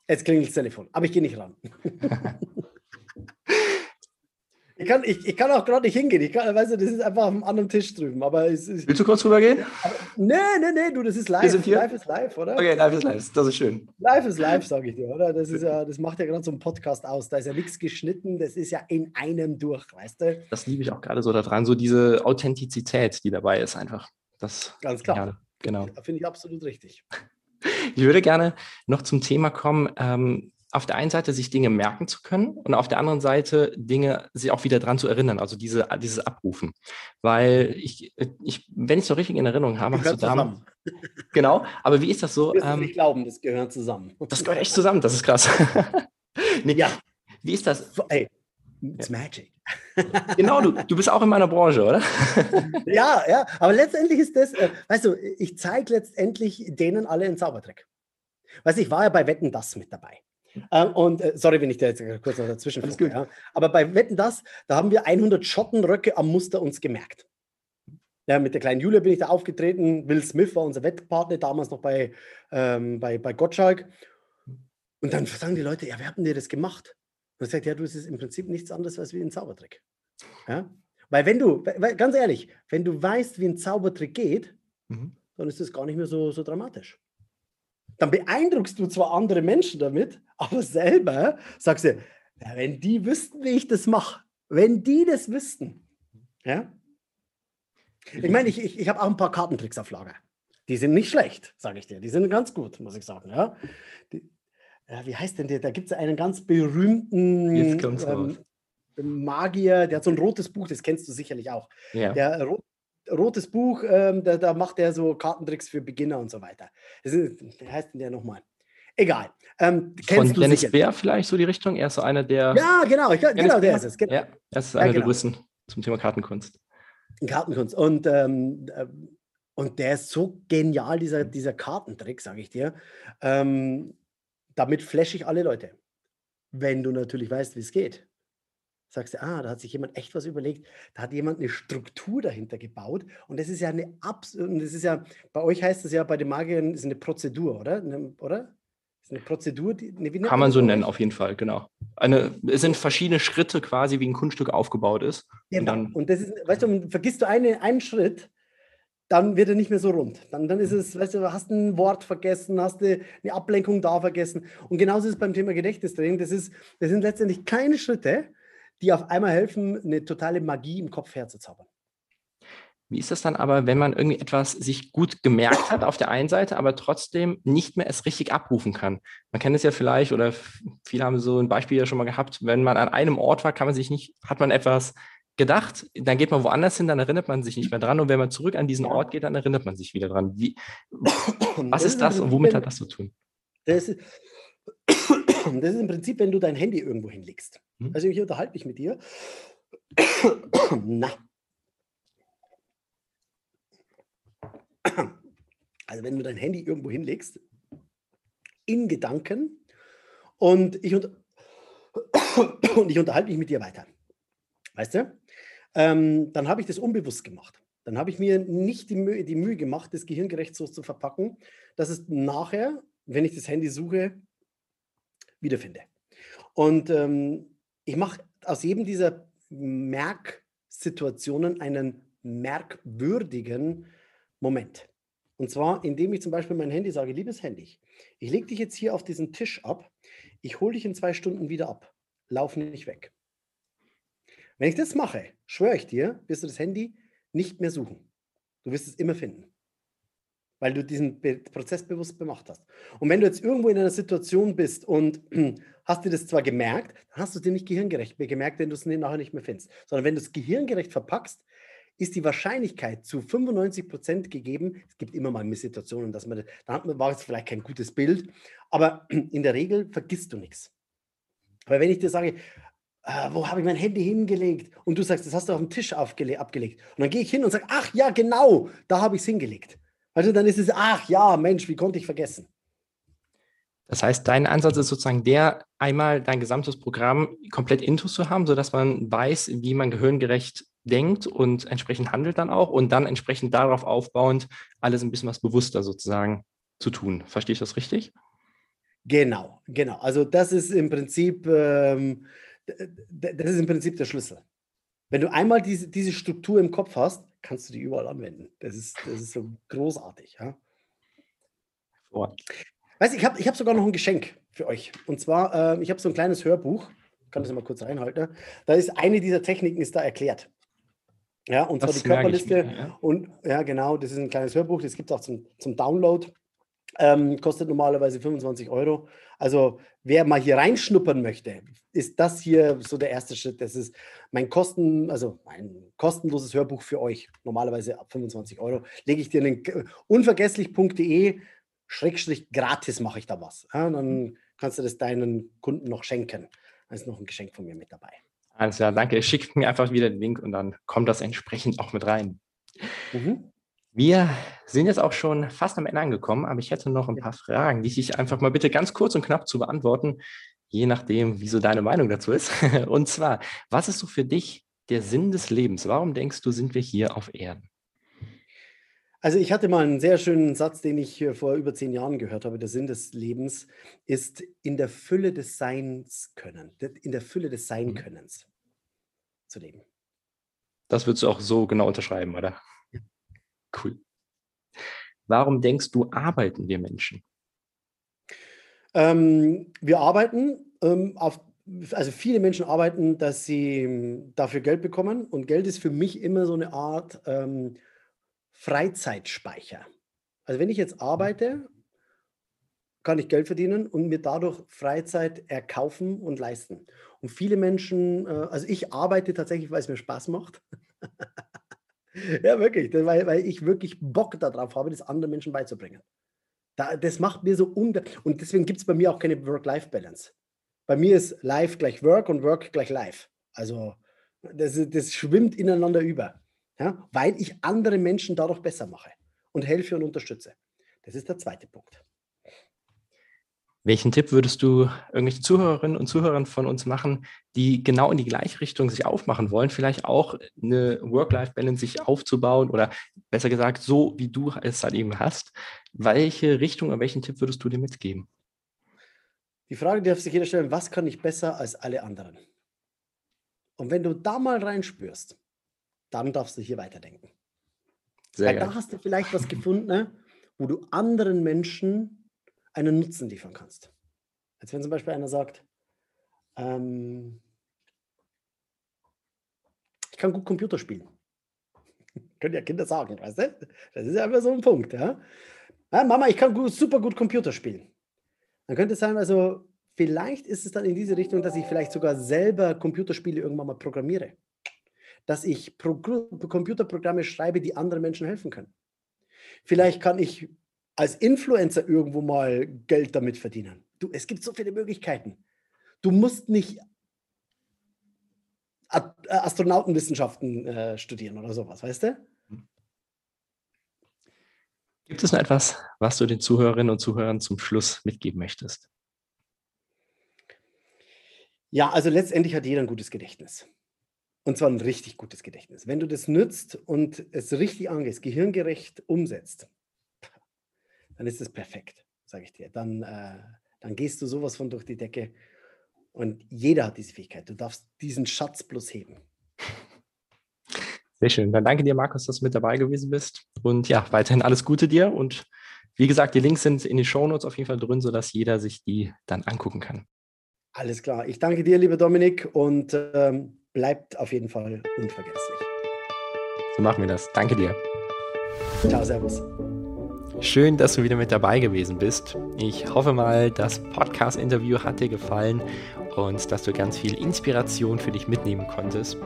Jetzt klingelt das Telefon, aber ich gehe nicht ran. ich, kann, ich, ich kann auch gerade nicht hingehen. Ich kann, weißt du, das ist einfach auf einem anderen Tisch drüben. Aber es, es,
Willst du kurz rübergehen?
nee, nee, nee, du, das ist live. Wir sind hier? Live ist live, oder?
Okay, live ist live. Das ist schön.
Live ist live, sage ich dir, oder? Das, ist ja, das macht ja gerade so einen Podcast aus. Da ist ja nichts geschnitten. Das ist ja in einem durch, weißt du?
Das liebe ich auch gerade so daran. So diese Authentizität, die dabei ist, einfach. Das,
Ganz klar.
Ja, genau.
Finde ich absolut richtig.
Ich würde gerne noch zum Thema kommen, ähm, auf der einen Seite sich Dinge merken zu können und auf der anderen Seite Dinge sich auch wieder dran zu erinnern, also diese, dieses Abrufen. Weil ich, ich wenn ich es so richtig in Erinnerung habe, hast du damals. Genau, aber wie ist das so?
Ich ähm, nicht glauben, das gehört zusammen.
Das gehört echt zusammen, das ist krass.
nee, ja.
Wie ist das?
Ey, it's magic.
Genau, du, du bist auch in meiner Branche, oder?
ja, ja, aber letztendlich ist das, äh, weißt du, ich zeige letztendlich denen alle einen Zaubertrick. Weißt du, ich war ja bei Wetten das mit dabei. Ähm, und äh, sorry, wenn ich da jetzt kurz noch dazwischen funke, ja. Aber bei Wetten das, da haben wir 100 Schottenröcke am Muster uns gemerkt. Ja, mit der kleinen Julia bin ich da aufgetreten. Will Smith war unser Wettpartner, damals noch bei, ähm, bei, bei Gottschalk. Und dann sagen die Leute, ja, wer hat denn dir das gemacht? Und er sagt, ja, du, es ist im Prinzip nichts anderes als wie ein Zaubertrick. Ja? Weil wenn du, weil, ganz ehrlich, wenn du weißt, wie ein Zaubertrick geht, mhm. dann ist das gar nicht mehr so, so dramatisch. dann beeindruckst du zwar andere Menschen damit, aber selber sagst du, ja, wenn die wüssten, wie ich das mache, wenn die das wüssten, ja. Ich meine, ich, ich, ich habe auch ein paar Kartentricks auf Lager. Die sind nicht schlecht, sage ich dir. Die sind ganz gut, muss ich sagen. Ja. Die, wie heißt denn der? Da gibt es einen ganz berühmten ähm, Magier, der hat so ein rotes Buch, das kennst du sicherlich auch. Ja. Der Ro rotes Buch, ähm, da, da, macht er so Kartentricks für Beginner und so weiter. Das ist, wie heißt denn der nochmal? Egal.
Ähm, Von Dennis sicher. Bär vielleicht so die Richtung? Er ist so einer der.
Ja, genau, ich, genau, der ist es.
Genau. Ja, er ist einer ja, genau. der größten zum Thema Kartenkunst.
Kartenkunst. Und, ähm, äh, und der ist so genial, dieser, dieser Kartentrick, sage ich dir. Ähm, damit flashe ich alle Leute. Wenn du natürlich weißt, wie es geht. Sagst du, ah, da hat sich jemand echt was überlegt, da hat jemand eine Struktur dahinter gebaut. Und das ist ja eine Abs das ist ja, bei euch heißt es ja bei den Magiern, ist eine Prozedur, oder? Ne, oder? Ist eine Prozedur, die,
ne, Kann man so nennen, auf jeden Fall, genau. Eine, es sind verschiedene Schritte quasi, wie ein Kunststück aufgebaut ist.
Genau. Und, dann, und das ist, weißt du, vergisst du eine, einen Schritt, dann wird er nicht mehr so rund. Dann, dann ist es, weißt du, hast ein Wort vergessen, hast du eine Ablenkung da vergessen. Und genauso ist es beim Thema Gedächtnistraining. Das, ist, das sind letztendlich kleine Schritte, die auf einmal helfen, eine totale Magie im Kopf herzuzaubern.
Wie ist das dann aber, wenn man irgendwie etwas sich gut gemerkt hat auf der einen Seite, aber trotzdem nicht mehr es richtig abrufen kann? Man kennt es ja vielleicht, oder viele haben so ein Beispiel ja schon mal gehabt, wenn man an einem Ort war, kann man sich nicht, hat man etwas gedacht, dann geht man woanders hin, dann erinnert man sich nicht mehr dran. Und wenn man zurück an diesen Ort geht, dann erinnert man sich wieder dran. Wie, was ist das und womit hat das zu tun?
Das ist, das ist im Prinzip, wenn du dein Handy irgendwo hinlegst. Hm? Also ich unterhalte mich mit dir. Na. Also wenn du dein Handy irgendwo hinlegst, in Gedanken, und ich, und ich unterhalte mich mit dir weiter. Weißt du? Ähm, dann habe ich das unbewusst gemacht. Dann habe ich mir nicht die Mühe, die Mühe gemacht, das gehirngerecht so zu verpacken, dass es nachher, wenn ich das Handy suche, wiederfinde. Und ähm, ich mache aus jedem dieser Merksituationen einen merkwürdigen Moment. Und zwar, indem ich zum Beispiel mein Handy sage, liebes Handy, ich lege dich jetzt hier auf diesen Tisch ab, ich hole dich in zwei Stunden wieder ab, lauf nicht weg. Wenn ich das mache, schwöre ich dir, wirst du das Handy nicht mehr suchen. Du wirst es immer finden weil du diesen Be Prozess bewusst gemacht hast. Und wenn du jetzt irgendwo in einer Situation bist und hast dir das zwar gemerkt, dann hast du es dir nicht gehirngerecht mehr gemerkt, wenn du es nachher nicht mehr findest. Sondern wenn du es gehirngerecht verpackst, ist die Wahrscheinlichkeit zu 95 Prozent gegeben. Es gibt immer mal Situationen, dass man, da war es vielleicht kein gutes Bild, aber in der Regel vergisst du nichts. Aber wenn ich dir sage, äh, wo habe ich mein Handy hingelegt? Und du sagst, das hast du auf dem Tisch abgelegt. Und dann gehe ich hin und sage, ach ja, genau, da habe ich es hingelegt. Also dann ist es, ach ja, Mensch, wie konnte ich vergessen?
Das heißt, dein Ansatz ist sozusagen der, einmal dein gesamtes Programm komplett intus zu haben, sodass man weiß, wie man gehirngerecht denkt und entsprechend handelt dann auch und dann entsprechend darauf aufbauend alles ein bisschen was bewusster sozusagen zu tun. Verstehe ich das richtig?
Genau, genau. Also das ist im Prinzip, ähm, das ist im Prinzip der Schlüssel. Wenn du einmal diese, diese Struktur im Kopf hast, kannst du die überall anwenden. Das ist, das ist so großartig. Ja? Oh. Weißt ich habe ich hab sogar noch ein Geschenk für euch. Und zwar, äh, ich habe so ein kleines Hörbuch. Ich kann das mal kurz reinhalten. Da ist eine dieser Techniken ist da erklärt. Ja, und das zwar die Körperliste. Mir, ja. Und ja, genau, das ist ein kleines Hörbuch, das gibt es auch zum, zum Download. Ähm, kostet normalerweise 25 Euro. Also wer mal hier reinschnuppern möchte, ist das hier so der erste Schritt. Das ist mein Kosten, also mein kostenloses Hörbuch für euch. Normalerweise ab 25 Euro. Lege ich dir einen unvergesslich.de Schrägstrich gratis mache ich da was. Ja, dann kannst du das deinen Kunden noch schenken. Da ist noch ein Geschenk von mir mit dabei.
Alles klar, danke. Schickt mir einfach wieder den Link und dann kommt das entsprechend auch mit rein. Mhm. Wir sind jetzt auch schon fast am Ende angekommen, aber ich hätte noch ein paar Fragen, die ich einfach mal bitte ganz kurz und knapp zu beantworten, je nachdem, wie so deine Meinung dazu ist. Und zwar, was ist so für dich der Sinn des Lebens? Warum denkst du, sind wir hier auf Erden?
Also ich hatte mal einen sehr schönen Satz, den ich vor über zehn Jahren gehört habe. Der Sinn des Lebens ist in der Fülle des Seins können, in der Fülle des Sein-Könnens mhm. zu leben.
Das würdest du auch so genau unterschreiben, oder? Cool. Warum denkst du, arbeiten wir Menschen?
Ähm, wir arbeiten ähm, auf, also viele Menschen arbeiten, dass sie ähm, dafür Geld bekommen und Geld ist für mich immer so eine Art ähm, Freizeitspeicher. Also wenn ich jetzt arbeite, kann ich Geld verdienen und mir dadurch Freizeit erkaufen und leisten. Und viele Menschen, äh, also ich arbeite tatsächlich, weil es mir Spaß macht. ja, wirklich, weil, weil ich wirklich Bock darauf habe, das anderen Menschen beizubringen. Da, das macht mir so unter. Und deswegen gibt es bei mir auch keine Work-Life-Balance. Bei mir ist Life gleich Work und Work gleich Life. Also das, das schwimmt ineinander über. Ja? Weil ich andere Menschen dadurch besser mache und helfe und unterstütze. Das ist der zweite Punkt.
Welchen Tipp würdest du irgendwelchen Zuhörerinnen und Zuhörern von uns machen, die genau in die gleiche Richtung sich aufmachen wollen, vielleicht auch eine Work-Life-Balance sich aufzubauen oder besser gesagt, so wie du es halt eben hast? Welche Richtung oder welchen Tipp würdest du dir mitgeben?
Die Frage darf sich jeder stellen, was kann ich besser als alle anderen? Und wenn du da mal reinspürst, dann darfst du hier weiterdenken. Sehr Weil geil. da hast du vielleicht was gefunden, ne, wo du anderen Menschen einen Nutzen liefern kannst. Als wenn zum Beispiel einer sagt, ähm, ich kann gut Computer spielen. Können ja Kinder sagen, weißt du? Das ist ja immer so ein Punkt. Ja? ja Mama, ich kann gut, super gut Computer spielen. Dann könnte es sein, also vielleicht ist es dann in diese Richtung, dass ich vielleicht sogar selber Computerspiele irgendwann mal programmiere. Dass ich Pro Computerprogramme schreibe, die anderen Menschen helfen können. Vielleicht kann ich als Influencer irgendwo mal Geld damit verdienen. Du, es gibt so viele Möglichkeiten. Du musst nicht äh, Astronautenwissenschaften äh, studieren oder sowas, weißt du?
Gibt es noch etwas, was du den Zuhörerinnen und Zuhörern zum Schluss mitgeben möchtest?
Ja, also letztendlich hat jeder ein gutes Gedächtnis. Und zwar ein richtig gutes Gedächtnis. Wenn du das nützt und es richtig angehst, gehirngerecht umsetzt, dann ist es perfekt, sage ich dir. Dann, äh, dann gehst du sowas von durch die Decke und jeder hat diese Fähigkeit. Du darfst diesen Schatz bloß heben.
Sehr schön. Dann danke dir, Markus, dass du mit dabei gewesen bist. Und ja, weiterhin alles Gute dir. Und wie gesagt, die Links sind in den Shownotes auf jeden Fall drin, sodass jeder sich die dann angucken kann.
Alles klar. Ich danke dir, lieber Dominik, und ähm, bleibt auf jeden Fall unvergesslich.
So machen wir das. Danke dir.
Ciao, Servus.
Schön, dass du wieder mit dabei gewesen bist. Ich hoffe mal, das Podcast-Interview hat dir gefallen und dass du ganz viel Inspiration für dich mitnehmen konntest.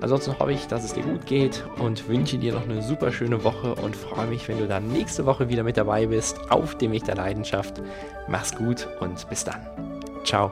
Ansonsten hoffe ich, dass es dir gut geht und wünsche dir noch eine super schöne Woche und freue mich, wenn du dann nächste Woche wieder mit dabei bist auf dem Weg der Leidenschaft. Mach's gut und bis dann. Ciao.